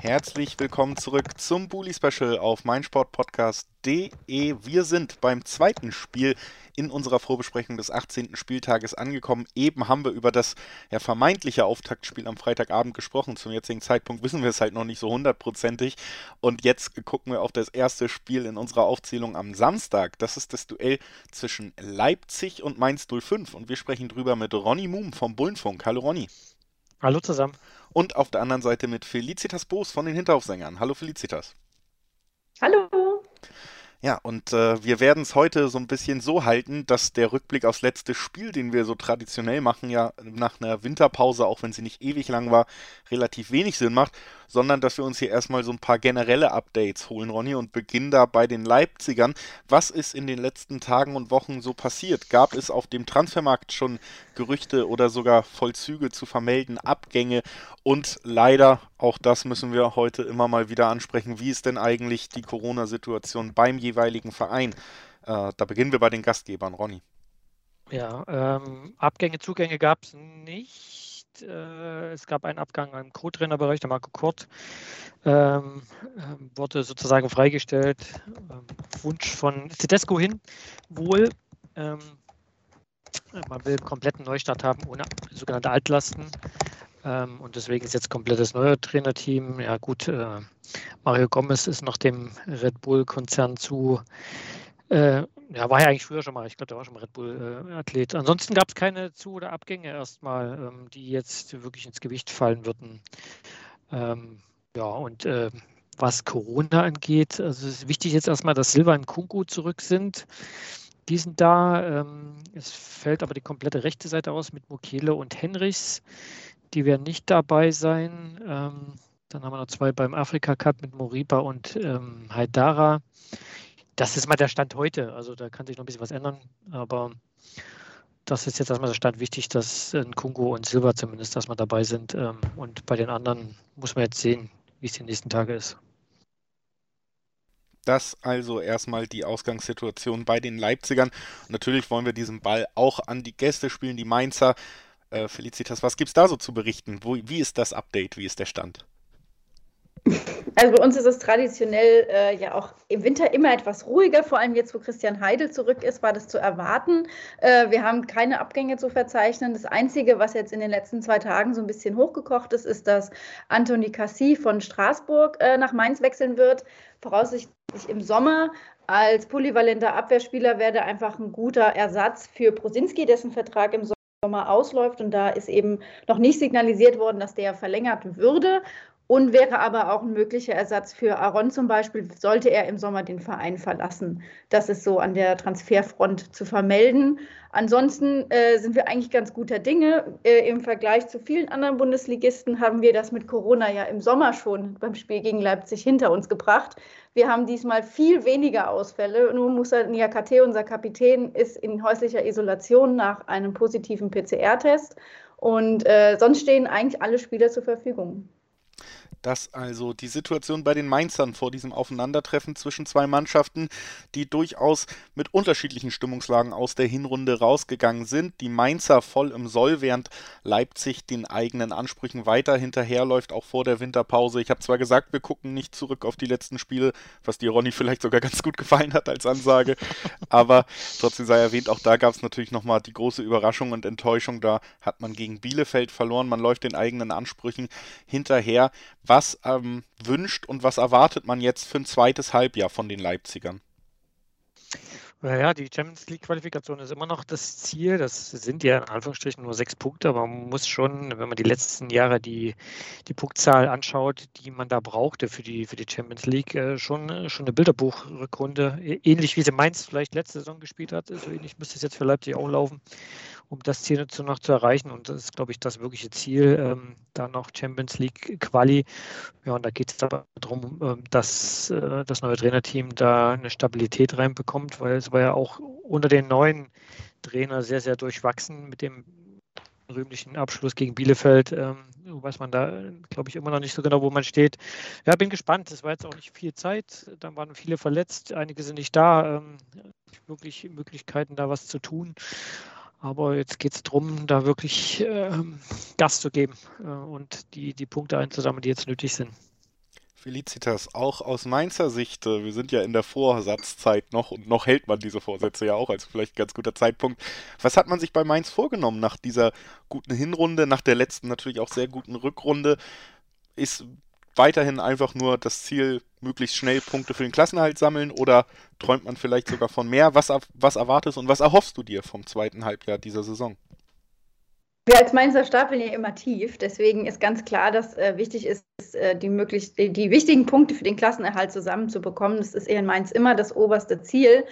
Herzlich willkommen zurück zum Bully Special auf meinsportpodcast.de. Wir sind beim zweiten Spiel in unserer Vorbesprechung des 18. Spieltages angekommen. Eben haben wir über das ja, vermeintliche Auftaktspiel am Freitagabend gesprochen. Zum jetzigen Zeitpunkt wissen wir es halt noch nicht so hundertprozentig. Und jetzt gucken wir auf das erste Spiel in unserer Aufzählung am Samstag. Das ist das Duell zwischen Leipzig und Mainz 05. Und wir sprechen drüber mit Ronny Moom vom Bullenfunk. Hallo Ronny. Hallo zusammen. Und auf der anderen Seite mit Felicitas Boos von den Hinterhofsängern. Hallo Felicitas. Hallo. Ja, und äh, wir werden es heute so ein bisschen so halten, dass der Rückblick aufs letzte Spiel, den wir so traditionell machen, ja nach einer Winterpause, auch wenn sie nicht ewig lang war, relativ wenig Sinn macht, sondern dass wir uns hier erstmal so ein paar generelle Updates holen, Ronny, und beginnen da bei den Leipzigern. Was ist in den letzten Tagen und Wochen so passiert? Gab es auf dem Transfermarkt schon Gerüchte oder sogar Vollzüge zu vermelden, Abgänge und leider, auch das müssen wir heute immer mal wieder ansprechen, wie ist denn eigentlich die Corona-Situation beim jeweiligen Verein? Äh, da beginnen wir bei den Gastgebern, Ronny. Ja, ähm, Abgänge, Zugänge gab es nicht äh, es gab einen Abgang im Co-Trainerbereich, der Marco Kurt ähm, ähm, wurde sozusagen freigestellt. Ähm, Wunsch von Tedesco hin, wohl. Ähm, man will einen kompletten Neustart haben ohne sogenannte Altlasten. Ähm, und deswegen ist jetzt komplettes neues Trainerteam. Ja, gut, äh, Mario Gomez ist noch dem Red Bull-Konzern zu äh, ja, war ja eigentlich früher schon mal. Ich glaube, der war schon mal Red Bull-Athlet. Äh, Ansonsten gab es keine Zu- oder Abgänge erstmal, ähm, die jetzt wirklich ins Gewicht fallen würden. Ähm, ja, und äh, was Corona angeht, also es ist wichtig jetzt erstmal, dass Silva und Kunku zurück sind. Die sind da. Ähm, es fällt aber die komplette rechte Seite aus mit Mokele und Henrichs. Die werden nicht dabei sein. Ähm, dann haben wir noch zwei beim Afrika Cup mit Moriba und ähm, Haidara das ist mal der Stand heute. Also da kann sich noch ein bisschen was ändern, aber das ist jetzt erstmal der Stand wichtig, dass ein Kungo und Silber zumindest erstmal dabei sind. Und bei den anderen muss man jetzt sehen, wie es die nächsten Tage ist. Das also erstmal die Ausgangssituation bei den Leipzigern. Natürlich wollen wir diesen Ball auch an die Gäste spielen, die Mainzer. Äh, Felicitas, was gibt es da so zu berichten? Wo, wie ist das Update? Wie ist der Stand? Also bei uns ist es traditionell äh, ja auch im Winter immer etwas ruhiger, vor allem jetzt, wo Christian Heidel zurück ist, war das zu erwarten. Äh, wir haben keine Abgänge zu verzeichnen. Das Einzige, was jetzt in den letzten zwei Tagen so ein bisschen hochgekocht ist, ist, dass Anthony Cassi von Straßburg äh, nach Mainz wechseln wird, voraussichtlich im Sommer. Als polyvalenter Abwehrspieler wäre er einfach ein guter Ersatz für Prosinski, dessen Vertrag im Sommer ausläuft. Und da ist eben noch nicht signalisiert worden, dass der verlängert würde und wäre aber auch ein möglicher Ersatz für Aaron zum Beispiel, sollte er im Sommer den Verein verlassen. Das ist so an der Transferfront zu vermelden. Ansonsten äh, sind wir eigentlich ganz guter Dinge. Äh, Im Vergleich zu vielen anderen Bundesligisten haben wir das mit Corona ja im Sommer schon beim Spiel gegen Leipzig hinter uns gebracht. Wir haben diesmal viel weniger Ausfälle. Nun muss er, Niakate, unser Kapitän, ist in häuslicher Isolation nach einem positiven PCR-Test. Und äh, sonst stehen eigentlich alle Spieler zur Verfügung dass also die Situation bei den Mainzern vor diesem Aufeinandertreffen zwischen zwei Mannschaften, die durchaus mit unterschiedlichen Stimmungslagen aus der Hinrunde rausgegangen sind, die Mainzer voll im Soll, während Leipzig den eigenen Ansprüchen weiter hinterherläuft, auch vor der Winterpause. Ich habe zwar gesagt, wir gucken nicht zurück auf die letzten Spiele, was dir Ronny vielleicht sogar ganz gut gefallen hat als Ansage, aber trotzdem sei erwähnt, auch da gab es natürlich nochmal die große Überraschung und Enttäuschung. Da hat man gegen Bielefeld verloren, man läuft den eigenen Ansprüchen hinterher was ähm, wünscht und was erwartet man jetzt für ein zweites Halbjahr von den Leipzigern? Naja, die Champions League-Qualifikation ist immer noch das Ziel. Das sind ja in Anführungsstrichen nur sechs Punkte, aber man muss schon, wenn man die letzten Jahre die, die Punktzahl anschaut, die man da brauchte für die, für die Champions League, äh, schon, schon eine Bilderbuchrückrunde, ähnlich wie sie Mainz vielleicht letzte Saison gespielt hat. So ähnlich müsste es jetzt für Leipzig auch laufen um das Ziel dazu noch zu erreichen. Und das ist, glaube ich, das wirkliche Ziel, ähm, da noch Champions League Quali. Ja, und da geht es aber darum, ähm, dass äh, das neue Trainerteam da eine Stabilität reinbekommt, weil es war ja auch unter den neuen Trainer sehr, sehr durchwachsen mit dem rühmlichen Abschluss gegen Bielefeld. Ähm, weiß man da, glaube ich, immer noch nicht so genau, wo man steht. Ja, bin gespannt. Es war jetzt auch nicht viel Zeit. Dann waren viele verletzt. Einige sind nicht da. Ähm, wirklich Möglichkeiten, da was zu tun. Aber jetzt geht es darum, da wirklich ähm, Gas zu geben äh, und die, die Punkte einzusammeln, die jetzt nötig sind. Felicitas, auch aus Mainzer Sicht, äh, wir sind ja in der Vorsatzzeit noch und noch hält man diese Vorsätze ja auch, also vielleicht ein ganz guter Zeitpunkt. Was hat man sich bei Mainz vorgenommen nach dieser guten Hinrunde, nach der letzten natürlich auch sehr guten Rückrunde? Ist weiterhin einfach nur das Ziel, möglichst schnell Punkte für den Klassenhalt sammeln oder träumt man vielleicht sogar von mehr? Was, was erwartest und was erhoffst du dir vom zweiten Halbjahr dieser Saison? Wir als Mainzer stapeln ja immer tief. Deswegen ist ganz klar, dass äh, wichtig ist, äh, die, möglich, die, die, wichtigen Punkte für den Klassenerhalt zusammenzubekommen. Das ist in Mainz immer das oberste Ziel.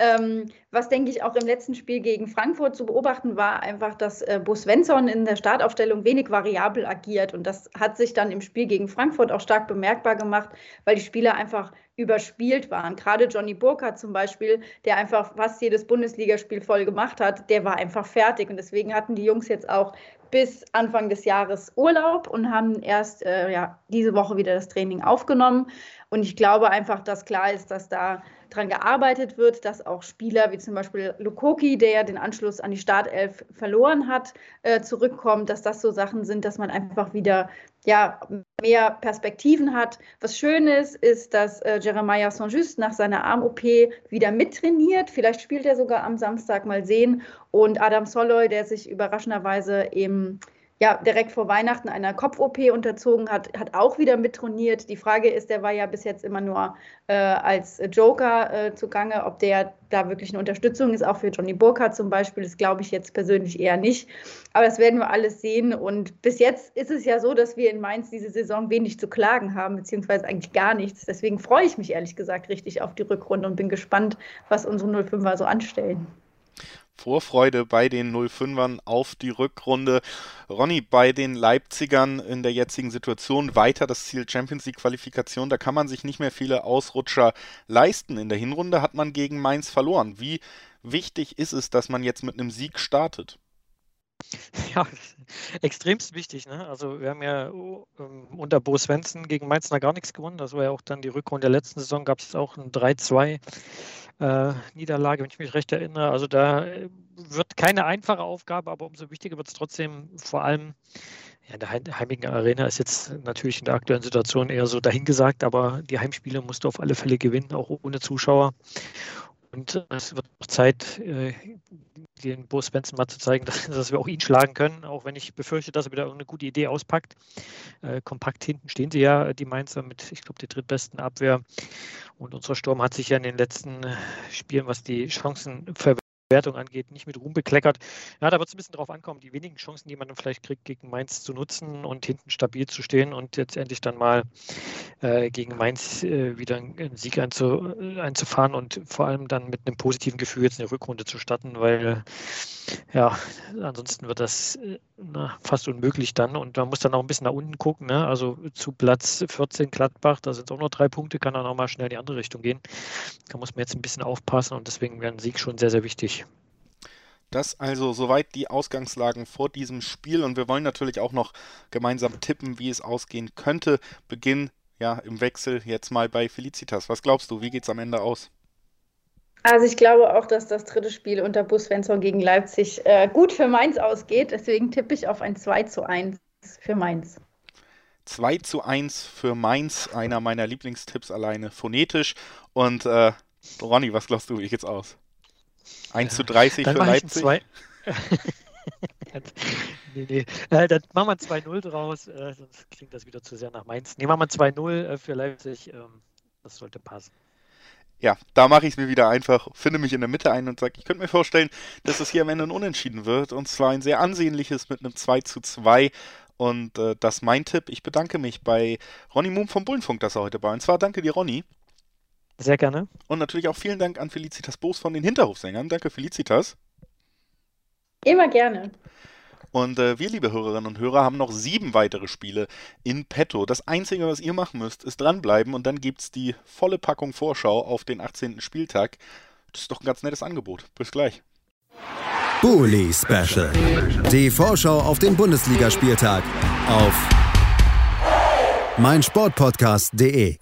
Ähm, was, denke ich, auch im letzten Spiel gegen Frankfurt zu beobachten war, einfach, dass äh, Bo Svensson in der Startaufstellung wenig variabel agiert. Und das hat sich dann im Spiel gegen Frankfurt auch stark bemerkbar gemacht, weil die Spieler einfach überspielt waren. Gerade Johnny Burkhardt zum Beispiel, der einfach fast jedes Bundesligaspiel voll gemacht hat, der war einfach fertig. Und deswegen hatten die Jungs jetzt auch bis Anfang des Jahres Urlaub und haben erst äh, ja, diese Woche wieder das Training aufgenommen. Und ich glaube einfach, dass klar ist, dass da dran gearbeitet wird, dass auch Spieler wie zum Beispiel Lukoki, der ja den Anschluss an die Startelf verloren hat, äh, zurückkommt, dass das so Sachen sind, dass man einfach wieder ja, mehr Perspektiven hat. Was schön ist, ist, dass äh, Jeremiah Saint-Just nach seiner Arm-OP wieder mittrainiert. Vielleicht spielt er sogar am Samstag mal sehen. Und Adam Soloy, der sich überraschenderweise eben ja, direkt vor Weihnachten einer Kopf-OP unterzogen hat, hat auch wieder mittrainiert. Die Frage ist, der war ja bis jetzt immer nur äh, als Joker äh, zugange, ob der da wirklich eine Unterstützung ist, auch für Johnny Burkhardt zum Beispiel, das glaube ich jetzt persönlich eher nicht. Aber das werden wir alles sehen. Und bis jetzt ist es ja so, dass wir in Mainz diese Saison wenig zu klagen haben, beziehungsweise eigentlich gar nichts. Deswegen freue ich mich ehrlich gesagt richtig auf die Rückrunde und bin gespannt, was unsere 05er so anstellen. Vorfreude bei den 05ern auf die Rückrunde. Ronny, bei den Leipzigern in der jetzigen Situation weiter das Ziel Champions League Qualifikation. Da kann man sich nicht mehr viele Ausrutscher leisten. In der Hinrunde hat man gegen Mainz verloren. Wie wichtig ist es, dass man jetzt mit einem Sieg startet? Ja, extremst wichtig. Ne? Also wir haben ja ähm, unter Bo Svensson gegen Mainz noch gar nichts gewonnen. Das war ja auch dann die Rückrunde der letzten Saison, gab es auch ein 3-2 äh, Niederlage, wenn ich mich recht erinnere. Also da äh, wird keine einfache Aufgabe, aber umso wichtiger wird es trotzdem vor allem. Ja, in der heimigen Arena ist jetzt natürlich in der aktuellen Situation eher so dahingesagt, aber die Heimspiele musst du auf alle Fälle gewinnen, auch ohne Zuschauer. Und es wird noch Zeit, äh, den Bo Svensson mal zu zeigen, dass, dass, wir auch ihn schlagen können, auch wenn ich befürchte, dass er wieder eine gute Idee auspackt. Äh, kompakt hinten stehen sie ja, die Mainzer, mit, ich glaube, der drittbesten Abwehr. Und unser Sturm hat sich ja in den letzten Spielen, was die Chancenverwertung Wertung angeht, nicht mit Ruhm bekleckert. Ja, da wird es ein bisschen drauf ankommen, die wenigen Chancen, die man dann vielleicht kriegt, gegen Mainz zu nutzen und hinten stabil zu stehen und jetzt endlich dann mal äh, gegen Mainz äh, wieder einen Sieg einzu, äh, einzufahren und vor allem dann mit einem positiven Gefühl jetzt eine Rückrunde zu starten, weil ja, ansonsten wird das äh, na, fast unmöglich dann und man muss dann auch ein bisschen nach unten gucken. Ne? Also zu Platz 14 Gladbach, da sind es auch noch drei Punkte, kann dann auch mal schnell in die andere Richtung gehen. Da muss man jetzt ein bisschen aufpassen und deswegen wäre ein Sieg schon sehr, sehr wichtig. Das also soweit die Ausgangslagen vor diesem Spiel und wir wollen natürlich auch noch gemeinsam tippen, wie es ausgehen könnte. Beginn ja im Wechsel jetzt mal bei Felicitas. Was glaubst du, wie geht es am Ende aus? Also ich glaube auch, dass das dritte Spiel unter Bus Svensson gegen Leipzig äh, gut für Mainz ausgeht. Deswegen tippe ich auf ein 2 zu 1 für Mainz. 2 zu 1 für Mainz, einer meiner Lieblingstipps alleine phonetisch. Und äh, Ronny, was glaubst du, wie geht's aus? 1 zu 30 dann für Leipzig. Zwei... nee, nee. Äh, dann machen wir 2-0 draus, äh, sonst klingt das wieder zu sehr nach Mainz. Nee, machen wir 2-0 äh, für Leipzig. Ähm, das sollte passen. Ja, da mache ich es mir wieder einfach, finde mich in der Mitte ein und sage, ich könnte mir vorstellen, dass es hier am Ende ein Unentschieden wird. Und zwar ein sehr ansehnliches mit einem 2 zu 2. Und äh, das ist mein Tipp. Ich bedanke mich bei Ronny Moom vom Bullenfunk, dass er heute war. Und zwar danke dir, Ronny. Sehr gerne. Und natürlich auch vielen Dank an Felicitas Boos von den Hinterhofsängern. Danke, Felicitas. Immer gerne. Und äh, wir, liebe Hörerinnen und Hörer, haben noch sieben weitere Spiele in petto. Das Einzige, was ihr machen müsst, ist dranbleiben und dann gibt es die volle Packung Vorschau auf den 18. Spieltag. Das ist doch ein ganz nettes Angebot. Bis gleich. Bully Special. Die Vorschau auf den Bundesligaspieltag auf meinsportpodcast.de.